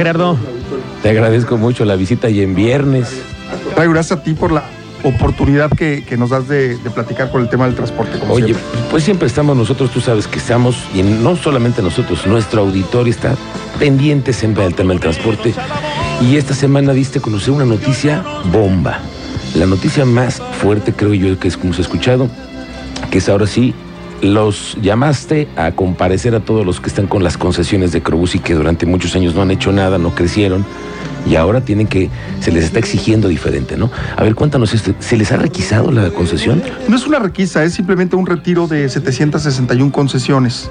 Gerardo, te agradezco mucho la visita y en viernes. Gracias a ti por la oportunidad que, nos das de, platicar con el tema del transporte. Oye, pues siempre estamos nosotros, tú sabes que estamos, y no solamente nosotros, nuestro auditorio está pendiente siempre del tema del transporte. Y esta semana diste a conocer una noticia bomba. La noticia más fuerte, creo yo, que hemos escuchado, que es ahora sí los llamaste a comparecer a todos los que están con las concesiones de Crobús y que durante muchos años no han hecho nada, no crecieron y ahora tienen que, se les está exigiendo diferente, ¿no? A ver, cuéntanos esto, ¿se les ha requisado la concesión? No es una requisa, es simplemente un retiro de 761 concesiones.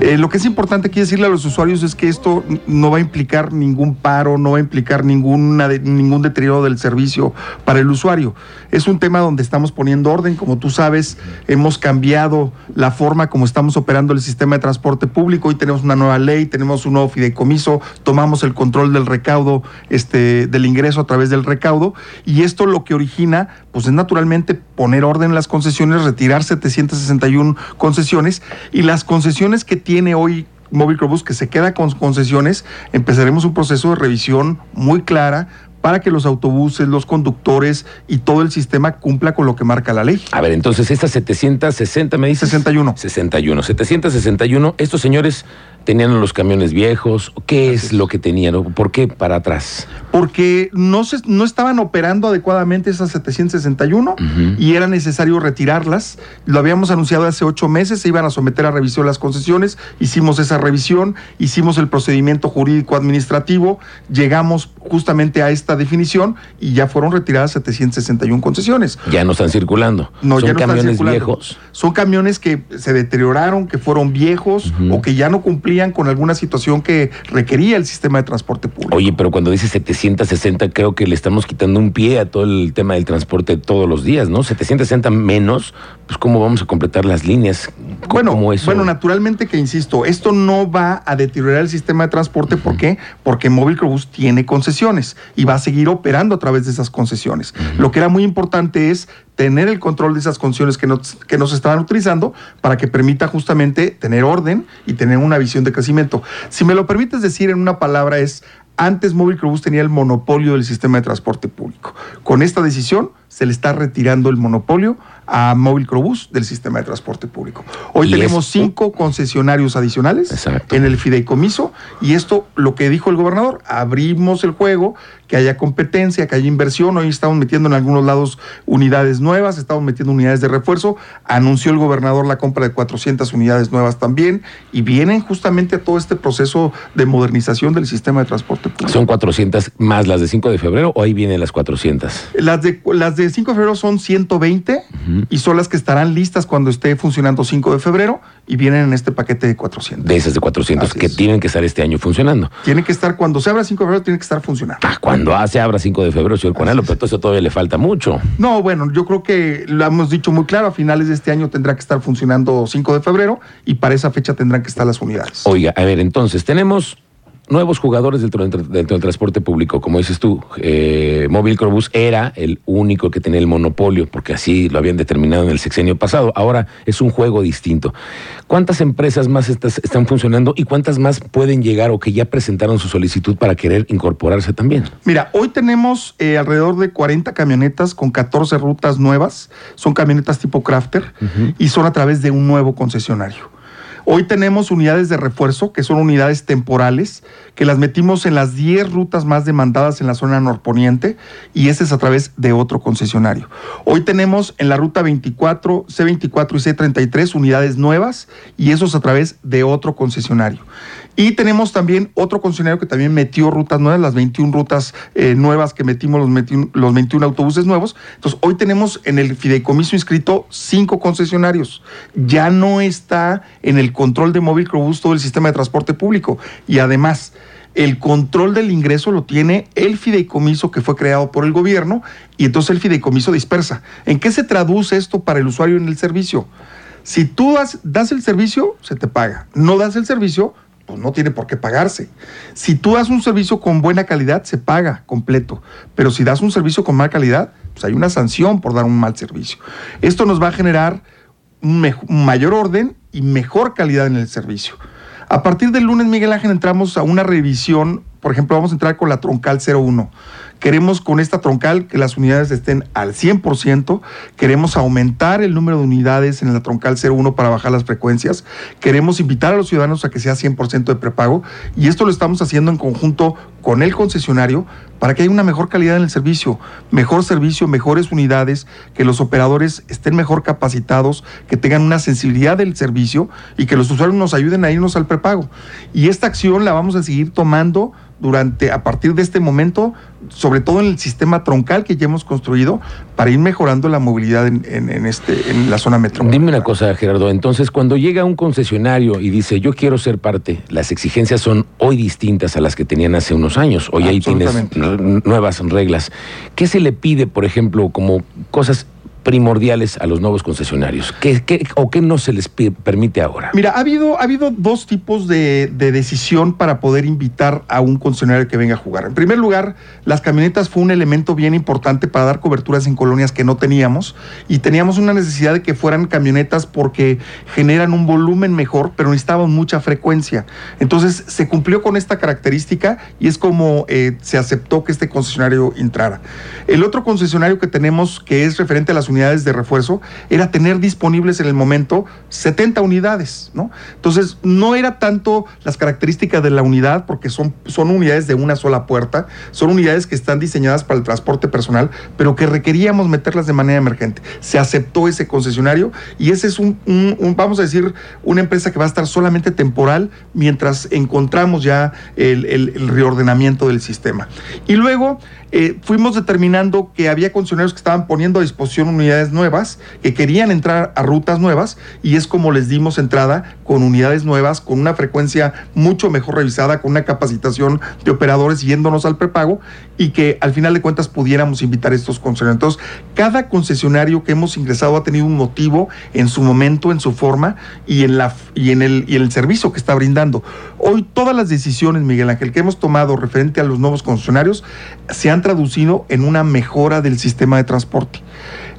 Eh, lo que es importante aquí decirle a los usuarios es que esto no va a implicar ningún paro, no va a implicar ninguna, ningún deterioro del servicio para el usuario. Es un tema donde estamos poniendo orden, como tú sabes, hemos cambiado la forma como estamos operando el sistema de transporte público, hoy tenemos una nueva ley, tenemos un nuevo fideicomiso, tomamos el control del recaudo este, del ingreso a través del recaudo y esto lo que origina pues es naturalmente poner orden en las concesiones, retirar 761 concesiones y las concesiones que tiene hoy Móvil Crobus que se queda con concesiones, empezaremos un proceso de revisión muy clara para que los autobuses, los conductores y todo el sistema cumpla con lo que marca la ley. A ver, entonces estas 760 me dice 61. 61. 761. Estos señores ¿Tenían los camiones viejos? ¿Qué es lo que tenían? ¿Por qué para atrás? Porque no, se, no estaban operando adecuadamente esas 761 y era necesario retirarlas. Lo habíamos anunciado hace ocho meses, se iban a someter a revisión las concesiones, hicimos esa revisión, hicimos el procedimiento jurídico administrativo, llegamos justamente a esta definición y ya fueron retiradas 761 concesiones. Ya no están circulando. No, ¿Son ya no camiones están circulando. viejos? Son camiones que se deterioraron, que fueron viejos o que ya no cumplían con alguna situación que requería el sistema de transporte público. Oye, pero cuando dice 760, creo que le estamos quitando un pie a todo el tema del transporte todos los días, ¿no? 760 menos, pues ¿cómo vamos a completar las líneas? Bueno, bueno, naturalmente que insisto, esto no va a deteriorar el sistema de transporte. ¿Por qué? Porque Móvil Crobús tiene concesiones y va a seguir operando a través de esas concesiones. Lo que era muy importante es tener el control de esas concesiones que nos, que estaban utilizando para que permita justamente tener orden y tener una visión de crecimiento. Si me lo permites decir en una palabra es, antes Móvil Crobús tenía el monopolio del sistema de transporte público. Con esta decisión se le está retirando el monopolio a Móvil Crobús del sistema de transporte público. Hoy tenemos cinco concesionarios adicionales en el fideicomiso y esto, lo que dijo el gobernador, abrimos el juego, que haya competencia, que haya inversión. Hoy estamos metiendo en algunos lados unidades nuevas, estamos metiendo unidades de refuerzo. Anunció el gobernador la compra de 400 unidades nuevas también y vienen justamente a todo este proceso de modernización del sistema de transporte público. ¿Son 400 más las de 5 de febrero o ahí vienen las 400? Las de, las de 5 de febrero son 120 y son las que estarán listas cuando esté funcionando 5 de febrero y vienen en este paquete de 400. De esas de 400 que tienen que estar este año funcionando. Tienen que estar, cuando se abra 5 de febrero, tienen que estar funcionando. Ah, cuando se abra 5 de febrero, señor Conalo, pero eso todavía le falta mucho. No, bueno, yo creo que lo hemos dicho muy claro, a finales de este año tendrá que estar funcionando 5 de febrero y para esa fecha tendrán que estar las unidades. Oiga, a ver, entonces tenemos nuevos jugadores dentro, del transporte público. Como dices tú, eh, Móvil Crobús era el único que tenía el monopolio, porque así lo habían determinado en el sexenio pasado. Ahora es un juego distinto. ¿Cuántas empresas más están funcionando y cuántas más pueden llegar o que ya presentaron su solicitud para querer incorporarse también? Mira, hoy tenemos eh, alrededor de 40 camionetas con 14 rutas nuevas. Son camionetas tipo Crafter y son a través de un nuevo concesionario. Hoy tenemos unidades de refuerzo, que son unidades temporales, que las metimos en las 10 rutas más demandadas en la zona norponiente y ese es a través de otro concesionario. Hoy tenemos en la ruta 24, C24 y C33 unidades nuevas y eso es a través de otro concesionario. Y tenemos también otro concesionario que también metió rutas nuevas, las 21 rutas eh, nuevas que metimos, los 21, los 21 autobuses nuevos. Entonces, hoy tenemos en el fideicomiso inscrito cinco concesionarios. Ya no está en el control de móvil Crobús todo el sistema de transporte público. Y además, el control del ingreso lo tiene el fideicomiso que fue creado por el gobierno y entonces el fideicomiso dispersa. ¿En qué se traduce esto para el usuario en el servicio? Si tú das, das el servicio, se te paga. No das el servicio, pues no tiene por qué pagarse. Si tú das un servicio con buena calidad, se paga completo. Pero si das un servicio con mala calidad, pues hay una sanción por dar un mal servicio. Esto nos va a generar un, mayor orden y mejor calidad en el servicio. A partir del lunes, Miguel Ángel, entramos a una revisión por ejemplo, vamos a entrar con la troncal 01. Queremos con esta troncal que las unidades estén al 100%. Queremos aumentar el número de unidades en la troncal 01 para bajar las frecuencias. Queremos invitar a los ciudadanos a que sea 100% de prepago. Y esto lo estamos haciendo en conjunto con el concesionario para que haya una mejor calidad en el servicio, mejor servicio, mejores unidades, que los operadores estén mejor capacitados, que tengan una sensibilidad del servicio y que los usuarios nos ayuden a irnos al prepago. Y esta acción la vamos a seguir tomando durante, a partir de este momento, sobre todo en el sistema troncal que ya hemos construido, para ir mejorando la movilidad en, este, en la zona metropolitana. Dime una cosa, Gerardo, entonces cuando llega un concesionario y dice, yo quiero ser parte, las exigencias son hoy distintas a las que tenían hace unos años, hoy ahí tienes nuevas reglas. ¿Qué se le pide, por ejemplo, como cosas primordiales a los nuevos concesionarios? ¿Qué, o qué no se les permite ahora? Mira, ha habido, ha habido dos tipos de, decisión para poder invitar a un concesionario que venga a jugar. En primer lugar, las camionetas fue un elemento bien importante para dar coberturas en colonias que no teníamos y teníamos una necesidad de que fueran camionetas porque generan un volumen mejor, pero necesitaban mucha frecuencia. Entonces se cumplió con esta característica y es como eh, se aceptó que este concesionario entrara. El otro concesionario que tenemos que es referente a las unidades unidades de refuerzo era tener disponibles en el momento 70 unidades, ¿no? Entonces, no era tanto las características de la unidad, porque son, son unidades de una sola puerta, son unidades que están diseñadas para el transporte personal, pero que requeríamos meterlas de manera emergente. Se aceptó ese concesionario y ese es un, vamos a decir, una empresa que va a estar solamente temporal mientras encontramos ya el, el reordenamiento del sistema. Y luego, eh, fuimos determinando que había concesionarios que estaban poniendo a disposición unidades nuevas, que querían entrar a rutas nuevas, y es como les dimos entrada con unidades nuevas, con una frecuencia mucho mejor revisada, con una capacitación de operadores yéndonos al prepago, y que al final de cuentas pudiéramos invitar a estos concesionarios. Entonces, cada concesionario que hemos ingresado ha tenido un motivo en su momento, en su forma y en, la, y en, el, y en el servicio que está brindando. Hoy todas las decisiones, Miguel Ángel, que hemos tomado referente a los nuevos concesionarios se han traducido en una mejora del sistema de transporte.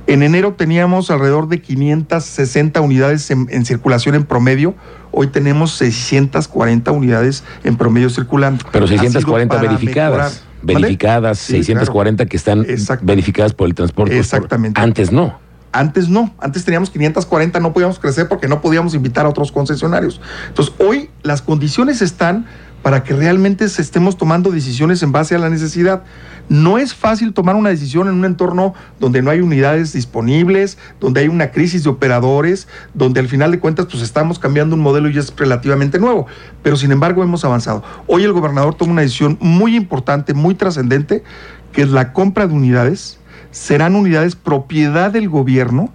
En enero teníamos alrededor de 560 unidades en, circulación en promedio. Hoy tenemos 640 unidades en promedio circulando. Pero 640 verificadas. Verificadas, 640 que están verificadas por el transporte. Exactamente. antes no. Antes no, antes teníamos 540, no podíamos crecer porque no podíamos invitar a otros concesionarios. Entonces, hoy las condiciones están para que realmente estemos tomando decisiones en base a la necesidad. No es fácil tomar una decisión en un entorno donde no hay unidades disponibles, donde hay una crisis de operadores, donde al final de cuentas pues estamos cambiando un modelo y es relativamente nuevo, pero sin embargo hemos avanzado. Hoy el gobernador toma una decisión muy importante, muy trascendente, que es la compra de unidades, serán unidades propiedad del gobierno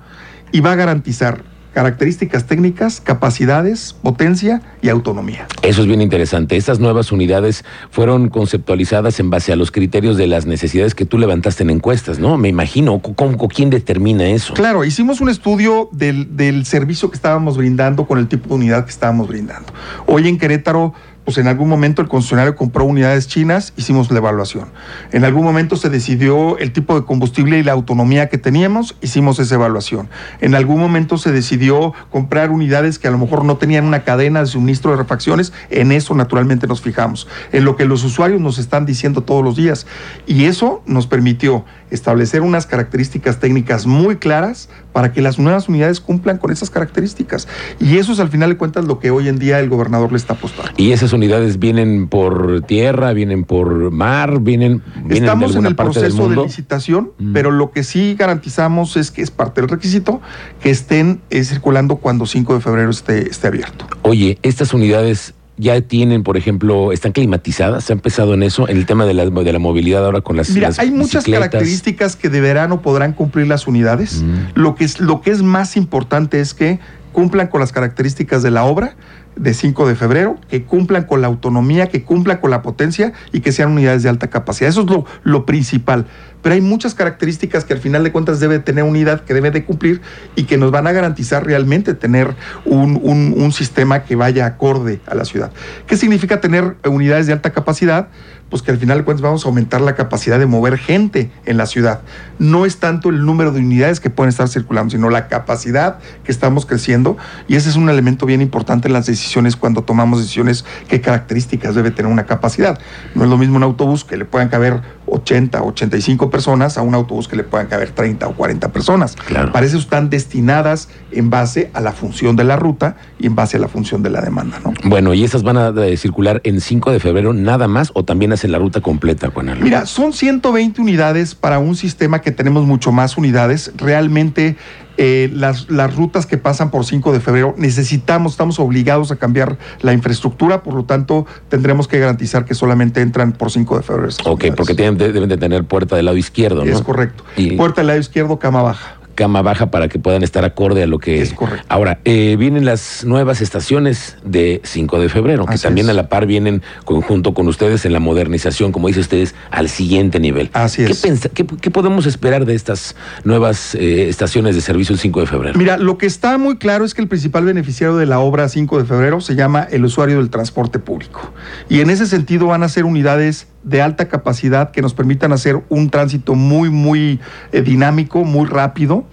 y va a garantizar características técnicas, capacidades, potencia y autonomía. Eso es bien interesante. Estas nuevas unidades fueron conceptualizadas en base a los criterios de las necesidades que tú levantaste en encuestas, ¿no? Me imagino. ¿Cómo, quién determina eso? Claro, hicimos un estudio del, del servicio que estábamos brindando con el tipo de unidad que estábamos brindando. Hoy en Querétaro pues en algún momento el concesionario compró unidades chinas, hicimos la evaluación. En algún momento se decidió el tipo de combustible y la autonomía que teníamos, hicimos esa evaluación. En algún momento se decidió comprar unidades que a lo mejor no tenían una cadena de suministro de refacciones, en eso naturalmente nos fijamos, en lo que los usuarios nos están diciendo todos los días. Y eso nos permitió establecer unas características técnicas muy claras para que las nuevas unidades cumplan con esas características. Y eso es al final de cuentas lo que hoy en día el gobernador le está apostando. ¿Y esas unidades vienen por tierra, vienen por mar, vienen... vienen Estamos en el proceso de licitación, mm. pero lo que sí garantizamos es que es parte del requisito que estén eh, circulando cuando 5 de febrero esté, esté abierto. Oye, estas unidades ya tienen, por ejemplo, están climatizadas? ¿Se ha empezado en eso? En el tema de la, de la movilidad ahora con las Mira, hay muchas características que de verano podrán cumplir las unidades. Mm. Lo, que es, lo que es más importante es que cumplan con las características de la obra de 5 de febrero, que cumplan con la autonomía, que cumplan con la potencia y que sean unidades de alta capacidad. Eso es lo, lo principal pero hay muchas características que al final de cuentas debe tener unidad, que debe de cumplir y que nos van a garantizar realmente tener un, un sistema que vaya acorde a la ciudad. ¿Qué significa tener unidades de alta capacidad? pues que al final de cuentas vamos a aumentar la capacidad de mover gente en la ciudad. No es tanto el número de unidades que pueden estar circulando, sino la capacidad que estamos creciendo. Y ese es un elemento bien importante en las decisiones cuando tomamos decisiones, qué características debe tener una capacidad. No es lo mismo un autobús que le puedan caber 80, 85 personas a un autobús que le puedan caber 30 o 40 personas. Claro. Para eso están destinadas en base a la función de la ruta y en base a la función de la demanda. ¿no? Bueno, ¿y esas van a eh, circular en 5 de febrero nada más o también hacen la ruta completa, Juan Alberto? Mira, son 120 unidades para un sistema que tenemos mucho más unidades. Realmente eh, las, las, rutas que pasan por 5 de febrero necesitamos, estamos obligados a cambiar la infraestructura, por lo tanto tendremos que garantizar que solamente entran por 5 de febrero. Ok, porque tienen, deben de tener puerta del lado izquierdo, ¿no? Es correcto. Y... Puerta del lado izquierdo, cama baja cama baja para que puedan estar acorde a lo que es correcto. Ahora, eh, vienen las nuevas estaciones de 5 de febrero, que también es. a la par vienen conjunto con ustedes en la modernización, como dice ustedes, al siguiente nivel. Así ¿Qué, es. pensa- qué, qué podemos esperar de estas nuevas eh, estaciones de servicio el 5 de febrero? Mira, lo que está muy claro es que el principal beneficiario de la obra 5 de febrero se llama el usuario del transporte público. Y en ese sentido van a ser unidades de alta capacidad que nos permitan hacer un tránsito muy, muy eh, dinámico, muy rápido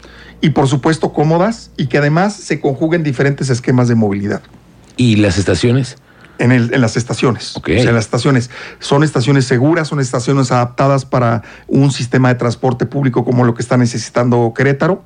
y por supuesto cómodas y que además se conjuguen diferentes esquemas de movilidad. ¿Y las estaciones? En, el- en las estaciones. Ok. O sea, las estaciones son estaciones seguras, son estaciones adaptadas para un sistema de transporte público como lo que está necesitando Querétaro.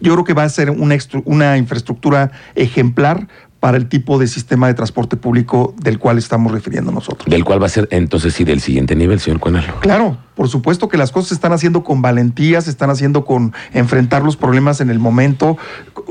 Yo creo que va a ser una infraestructura ejemplar para el tipo de sistema de transporte público del cual estamos refiriendo nosotros. Del cual va a ser entonces sí del siguiente nivel, señor Cuanalo. Claro, por supuesto que las cosas se están haciendo con valentía, se están haciendo con enfrentar los problemas en el momento.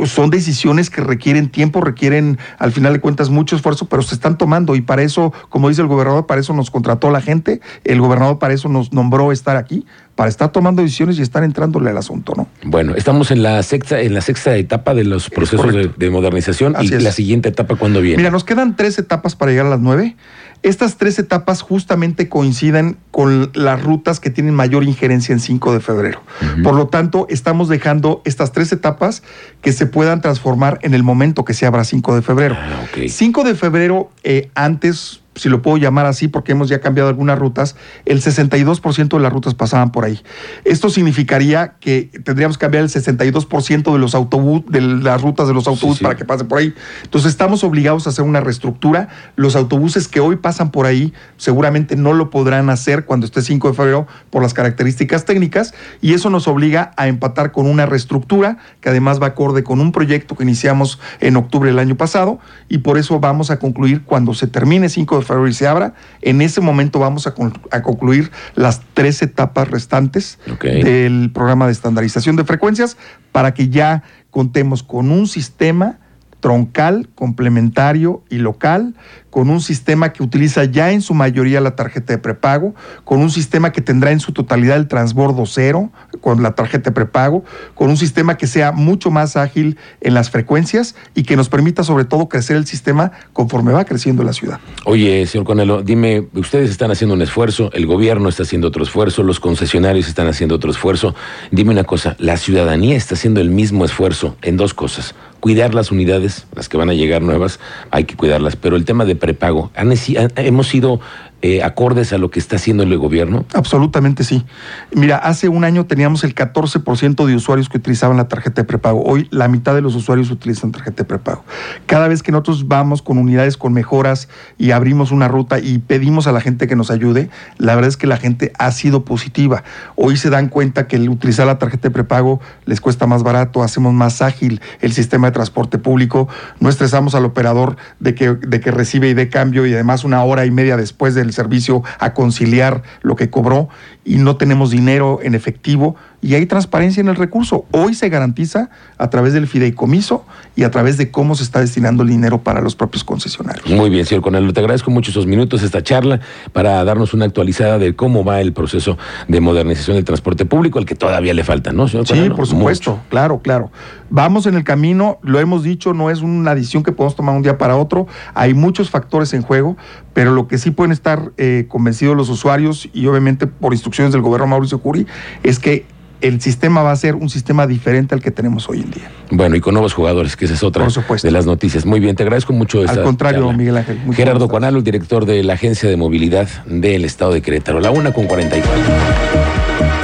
Son decisiones que requieren tiempo, requieren al final de cuentas mucho esfuerzo, pero se están tomando y para eso, como dice el gobernador, para eso nos contrató la gente, el gobernador para eso nos nombró estar aquí, para estar tomando decisiones y estar entrándole al asunto, ¿no? Bueno, estamos en la sexta, en la sexta etapa de los procesos de, modernización Así y es. la siguiente etapa cuándo viene. Mira, nos quedan tres etapas para llegar a las nueve. Estas tres etapas justamente coinciden con las rutas que tienen mayor injerencia en 5 de febrero. Por lo tanto, estamos dejando estas tres etapas que se puedan transformar en el momento que se abra 5 de febrero. Ah, ok. 5 de febrero, eh, antes, si lo puedo llamar así, porque hemos ya cambiado algunas rutas, el 62% de las rutas pasaban por ahí. Esto significaría que tendríamos que cambiar el 62% de los autobús, de las rutas de los autobuses sí. para que pasen por ahí. Entonces estamos obligados a hacer una reestructura. Los autobuses que hoy pasan por ahí seguramente no lo podrán hacer cuando esté 5 de febrero por las características técnicas y eso nos obliga a empatar con una reestructura que además va acorde con un proyecto que iniciamos en octubre del año pasado y por eso vamos a concluir cuando se termine 5 de y se abra, en ese momento vamos a, con- a concluir las tres etapas restantes del programa de estandarización de frecuencias para que ya contemos con un sistema troncal, complementario y local, con un sistema que utiliza ya en su mayoría la tarjeta de prepago, con un sistema que tendrá en su totalidad el transbordo cero con la tarjeta de prepago, con un sistema que sea mucho más ágil en las frecuencias y que nos permita sobre todo crecer el sistema conforme va creciendo la ciudad. Oye, señor Conelo, dime, ustedes están haciendo un esfuerzo, el gobierno está haciendo otro esfuerzo, los concesionarios están haciendo otro esfuerzo. Dime una cosa, la ciudadanía está haciendo el mismo esfuerzo en dos cosas. Cuidar las unidades, las que van a llegar nuevas, hay que cuidarlas, pero el tema de prepago, ¿han, hemos sido eh, acordes a lo que está haciendo el gobierno? Absolutamente sí. Mira, hace un año teníamos el 14% de usuarios que utilizaban la tarjeta de prepago. Hoy la mitad de los usuarios utilizan tarjeta de prepago. Cada vez que nosotros vamos con unidades con mejoras y abrimos una ruta y pedimos a la gente que nos ayude, la verdad es que la gente ha sido positiva. Hoy se dan cuenta que el utilizar la tarjeta de prepago les cuesta más barato, hacemos más ágil el sistema de transporte público, no estresamos al operador de que, de que recibe y dé cambio y además una hora y media después del servicio a conciliar lo que cobró y no tenemos dinero en efectivo y hay transparencia en el recurso. Hoy se garantiza a través del fideicomiso y a través de cómo se está destinando el dinero para los propios concesionarios. Muy bien, señor Conelo, te agradezco mucho esos minutos, esta charla, para darnos una actualizada de cómo va el proceso de modernización del transporte público, al que todavía le falta, ¿no, señor Sí, por supuesto, Mucho. claro, claro. Vamos en el camino, lo hemos dicho, no es una decisión que podemos tomar un día para otro, hay muchos factores en juego, pero lo que sí pueden estar eh, convencidos los usuarios y obviamente por instrucciones del gobierno Mauricio Curi es que el sistema va a ser un sistema diferente al que tenemos hoy en día. Bueno, y con nuevos jugadores, que esa es otra de las noticias. Muy bien, te agradezco mucho esta Al contrario, charla. Miguel Ángel. Gerardo. Cuanalo, el director de la Agencia de Movilidad del Estado de Querétaro. La una con 44.